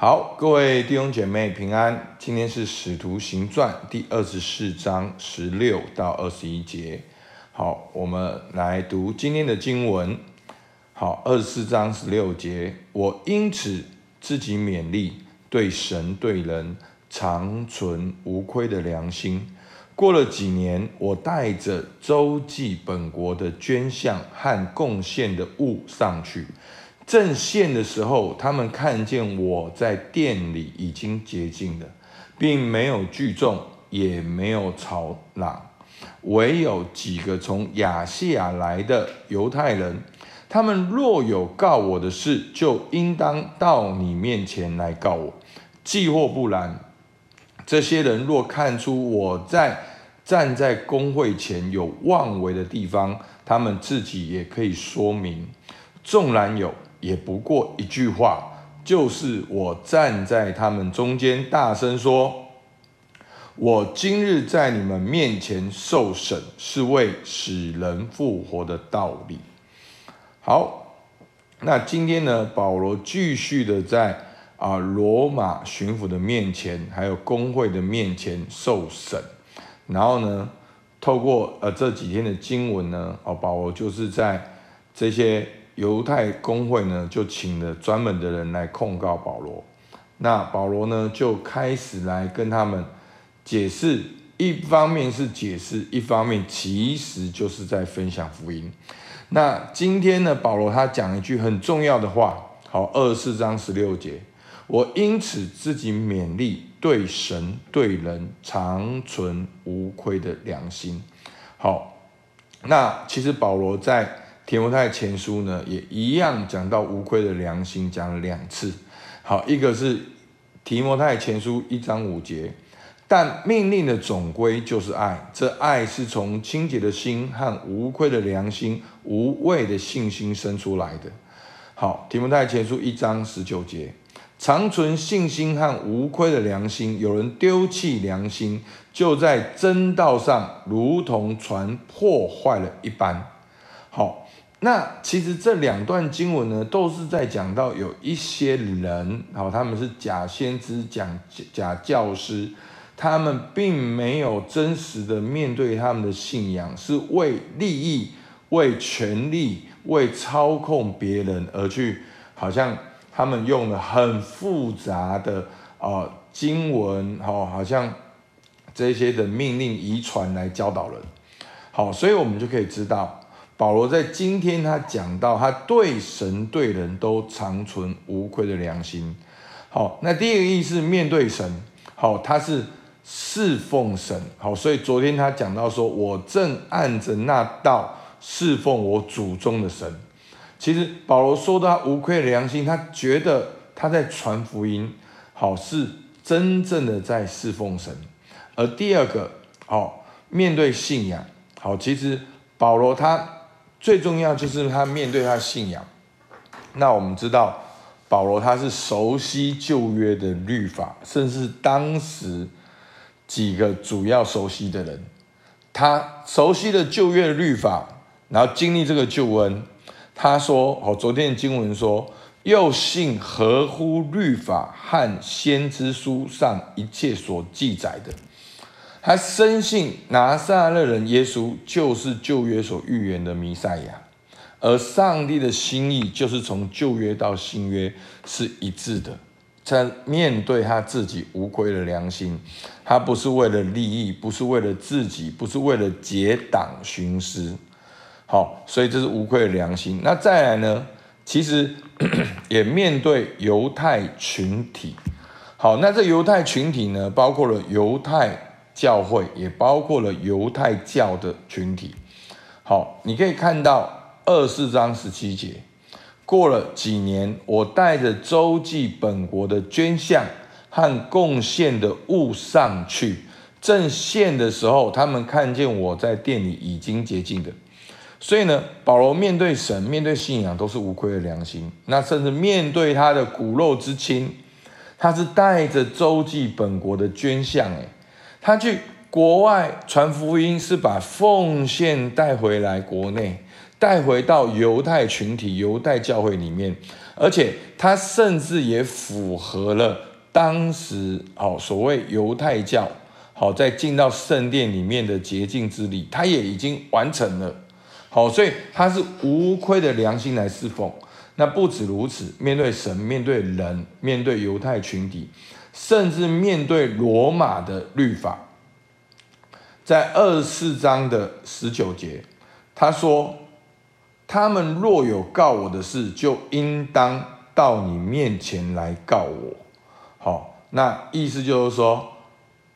好，各位弟兄姐妹平安。今天是《使徒行传》第二十四章十六到二十一节。好，我们来读今天的经文。好，二十四章十六节，我因此自己勉励，对神对人常存无亏的良心。过了几年，我带着周济本国的捐项和贡献的物上去。正献的时候，他们看见我在店里已经洁净了，并没有聚众，也没有吵嚷，唯有几个从亚细亚来的犹太人。他们若有告我的事，就应当到你面前来告我；既或不然，这些人若看出我在站在公会前有妄为的地方，他们自己也可以说明。纵然有。也不过一句话，就是我站在他们中间，大声说：“我今日在你们面前受审，是为使人复活的道理。”好，那今天呢，保罗继续的在啊罗马巡抚的面前，还有公会的面前受审，然后呢，透过呃这几天的经文呢，哦，保罗就是在这些。犹太公会呢，就请了专门的人来控告保罗。那保罗呢，就开始来跟他们解释，一方面是解释，一方面其实就是在分享福音。那今天呢，保罗他讲一句很重要的话，好，二十四章十六节，我因此自己勉励，对神对人常存无亏的良心。好，那其实保罗在。提摩太前书呢，也一样讲到无愧的良心，讲了两次。好，一个是提摩太前书一章五节，但命令的总归就是爱，这爱是从清洁的心和无愧的良心、无畏的信心生出来的。好，提摩太前书一章十九节，常存信心和无愧的良心，有人丢弃良心，就在真道上如同船破坏了一般。好。那其实这两段经文呢，都是在讲到有一些人，好，他们是假先知、假假教师，他们并没有真实的面对他们的信仰，是为利益、为权力、为操控别人而去，好像他们用了很复杂的啊、经文，好，好像这些的命令遗传来教导人，好，所以我们就可以知道。保罗在今天他讲到，他对神对人都常存无愧的良心。好，那第一个意思面对神，好，他是侍奉神。好，所以昨天他讲到说，我正按着那道侍奉我祖宗的神。其实保罗说到他无愧的良心，他觉得他在传福音，好，是真正的在侍奉神。而第二个，好，面对信仰，好，其实保罗他。最重要就是他面对他信仰。那我们知道，保罗他是熟悉旧约的律法，甚至当时几个主要熟悉的人，他熟悉的旧约的律法，然后经历这个救恩。他说：“哦，昨天的经文说，又信合乎律法和先知书上一切所记载的。”他深信拿撒勒人耶稣就是旧约所预言的弥赛亚，而上帝的心意就是从旧约到新约是一致的。在面对他自己无愧的良心，他不是为了利益，不是为了自己，不是为了结党徇私。好，所以这是无愧的良心。那再来呢？其实 也面对犹太群体。好，那这犹太群体呢，包括了犹太。教会也包括了犹太教的群体。好，你可以看到二四章十七节，过了几年，我带着周济本国的捐项和贡献的物上去，正献的时候，他们看见我在店里已经洁净的。所以呢，保罗面对神、面对信仰都是无愧的良心。那甚至面对他的骨肉之亲，他是带着周济本国的捐项，诶他去国外传福音，是把奉献带回来国内，带回到犹太群体、犹太教会里面，而且他甚至也符合了当时哦所谓犹太教好在进到圣殿里面的洁净之礼，他也已经完成了。好，所以他是无愧的良心来侍奉。那不止如此，面对神、面对人、面对犹太群体，甚至面对罗马的律法，在二十四章的十九节，他说：“他们若有告我的事，就应当到你面前来告我。”好，那意思就是说，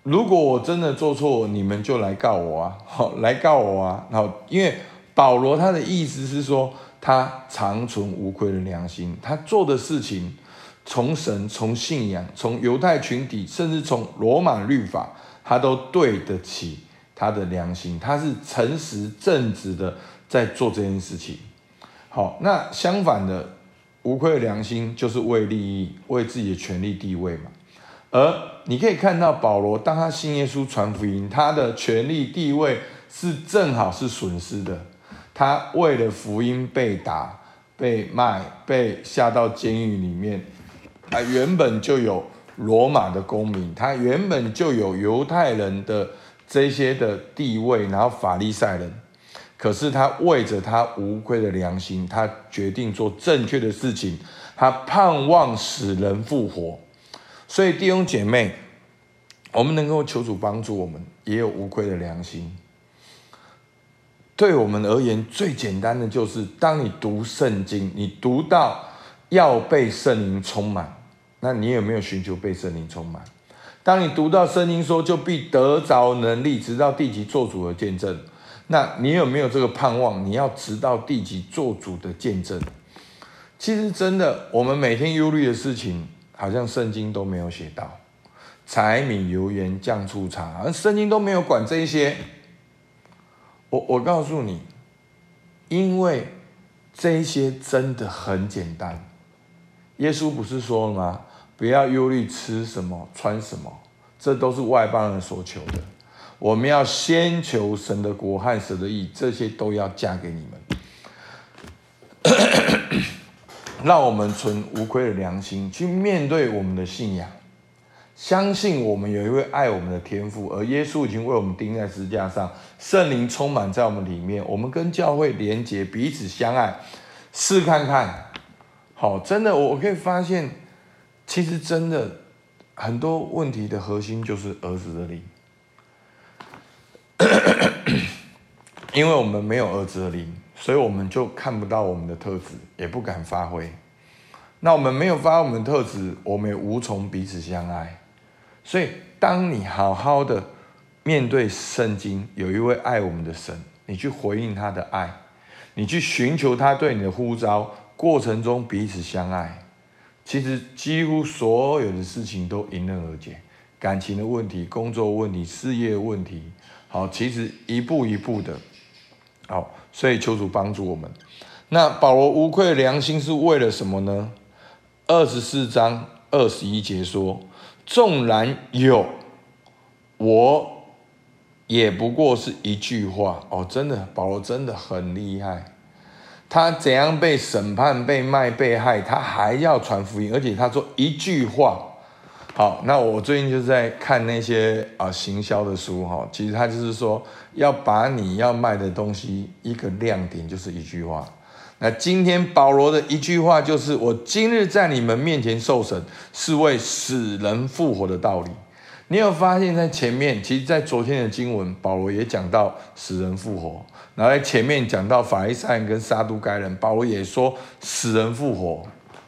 如果我真的做错，你们就来告我啊！好，来告我啊！好，因为保罗他的意思是说。他长存无愧的良心，他做的事情，从神、从信仰、从犹太群体，甚至从罗马律法，他都对得起他的良心。他是诚实正直的在做这件事情。好，那相反的，无愧良心就是为利益、为自己的权力地位嘛。而你可以看到保罗，当他信耶稣传福音，他的权力地位是正好是损失的。他为了福音被打、被卖、被下到监狱里面。他原本就有罗马的公民，他原本就有犹太人的这些的地位，然后法利赛人。可是他为着他无愧的良心，他决定做正确的事情。他盼望使人复活。所以弟兄姐妹，我们能够求主帮助我们，也有无愧的良心。对我们而言，最简单的就是，当你读圣经，你读到要被圣灵充满，那你有没有寻求被圣灵充满？当你读到圣经说，就必得着能力，直到地极做主的见证，那你有没有这个盼望？你要直到地极做主的见证。其实真的，我们每天忧虑的事情，好像圣经都没有写到，柴米油盐酱醋茶，而圣经都没有管这一些。我我告诉你，因为这一些真的很简单。耶稣不是说了吗？不要忧虑吃什么、穿什么，这都是外邦人所求的。我们要先求神的国和神的义，这些都要加给你们。让我们存无愧的良心去面对我们的信仰。相信我们有一位爱我们的天父，而耶稣已经为我们钉在十字架上，圣灵充满在我们里面，我们跟教会连结，彼此相爱，试看看。好，真的，我可以发现，其实真的很多问题的核心就是儿子的灵，因为我们没有儿子的灵，所以我们就看不到我们的特质，也不敢发挥。那我们没有发我们的特质，我们也无从彼此相爱。所以，当你好好的面对圣经，有一位爱我们的神，你去回应他的爱，你去寻求他对你的呼召，过程中彼此相爱，其实几乎所有的事情都迎刃而解。感情的问题、工作问题、事业问题，好，其实一步一步的，好，所以求主帮助我们。那保罗无愧良心是为了什么呢？二十四章二十一节说。纵然有，我也不过是一句话哦，真的，保罗真的很厉害。他怎样被审判、被卖、被害，他还要传福音，而且他说一句话。好，那我最近就是在看那些啊行销的书哈，其实他就是说要把你要卖的东西一个亮点，就是一句话。那今天保罗的一句话就是：“我今日在你们面前受审，是为死人复活的道理。”你有发现，在前面，其实，在昨天的经文，保罗也讲到死人复活；然后在前面讲到法利赛人跟撒都该人，保罗也说死人复活。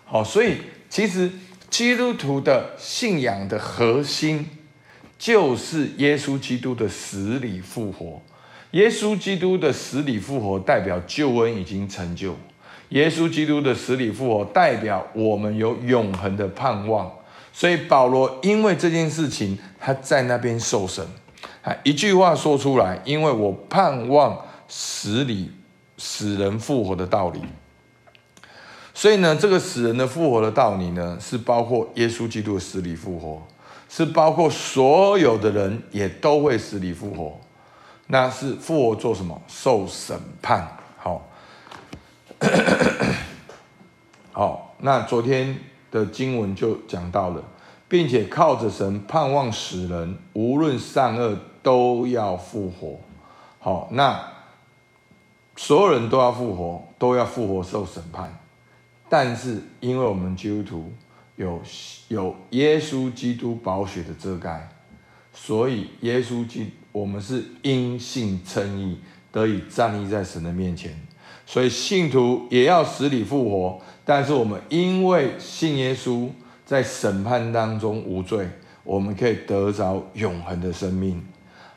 好，所以其实基督徒的信仰的核心，就是耶稣基督的死里复活。耶稣基督的死里复活代表救恩已经成就，耶稣基督的死里复活代表我们有永恒的盼望。所以保罗因为这件事情，他在那边受审，一句话说出来，因为我盼望死里死人复活的道理。所以呢，这个死人的复活的道理呢，是包括耶稣基督的死里复活，是包括所有的人也都会死里复活。那是复活做什么？受审判。好，好，那昨天的经文就讲到了，并且靠着神盼望死人，无论善恶都要复活。好，那所有人都要复活，都要复活受审判。但是因为我们基督徒有有耶稣基督宝血的遮盖，所以耶稣基我们是因信称义，得以站立在神的面前。所以信徒也要死里复活，但是我们因为信耶稣，在审判当中无罪，我们可以得着永恒的生命。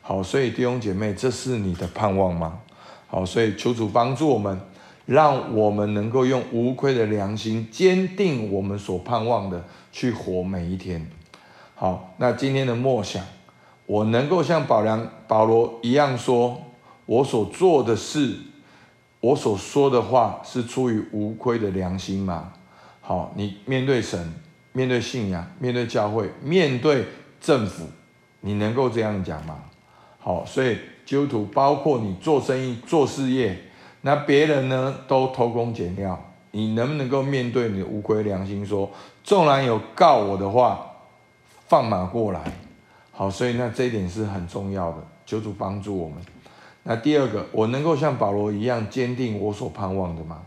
好，所以弟兄姐妹，这是你的盼望吗？好，所以求主帮助我们，让我们能够用无愧的良心，坚定我们所盼望的，去活每一天。好，那今天的默想，我能够像保良保罗一样说，我所做的事。我所说的话是出于无愧的良心吗？好，你面对神、面对信仰、面对教会、面对政府，你能够这样讲吗？好，所以基督徒包括你做生意、做事业，那别人呢都偷工减料，你能不能够面对你的无愧良心说，纵然有告我的话，放马过来？好，所以那这一点是很重要的，求主帮助我们。那第二个，我能够像保罗一样坚定我所盼望的吗？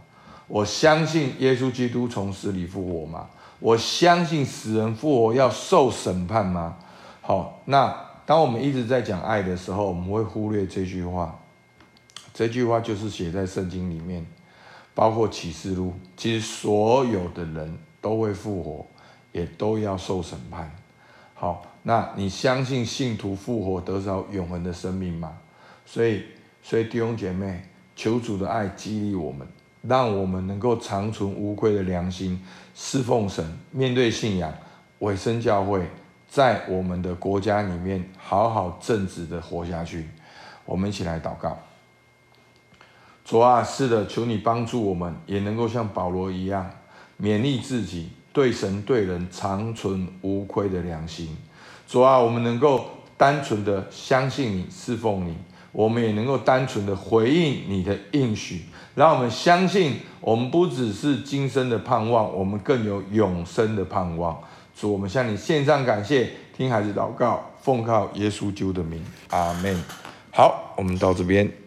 我相信耶稣基督从死里复活吗？我相信死人复活要受审判吗？好，那当我们一直在讲爱的时候，我们会忽略这句话。这句话就是写在圣经里面，包括启示录，其实所有的人都会复活，也都要受审判。好，那你相信信徒复活得着永恒的生命吗？所以，所以弟兄姐妹，求主的爱激励我们，让我们能够长存无愧的良心，侍奉神，面对信仰，委身教会，在我们的国家里面好好正直的活下去。我们一起来祷告。主啊，是的，求你帮助我们，也能够像保罗一样，勉励自己，对神对人长存无愧的良心。主啊，我们能够单纯的相信你，侍奉你。我们也能够单纯的回应你的应许，让我们相信，我们不只是今生的盼望，我们更有永生的盼望。主，我们向你献上感谢，听孩子祷告，奉靠耶稣救的名，阿门。好，我们到这边。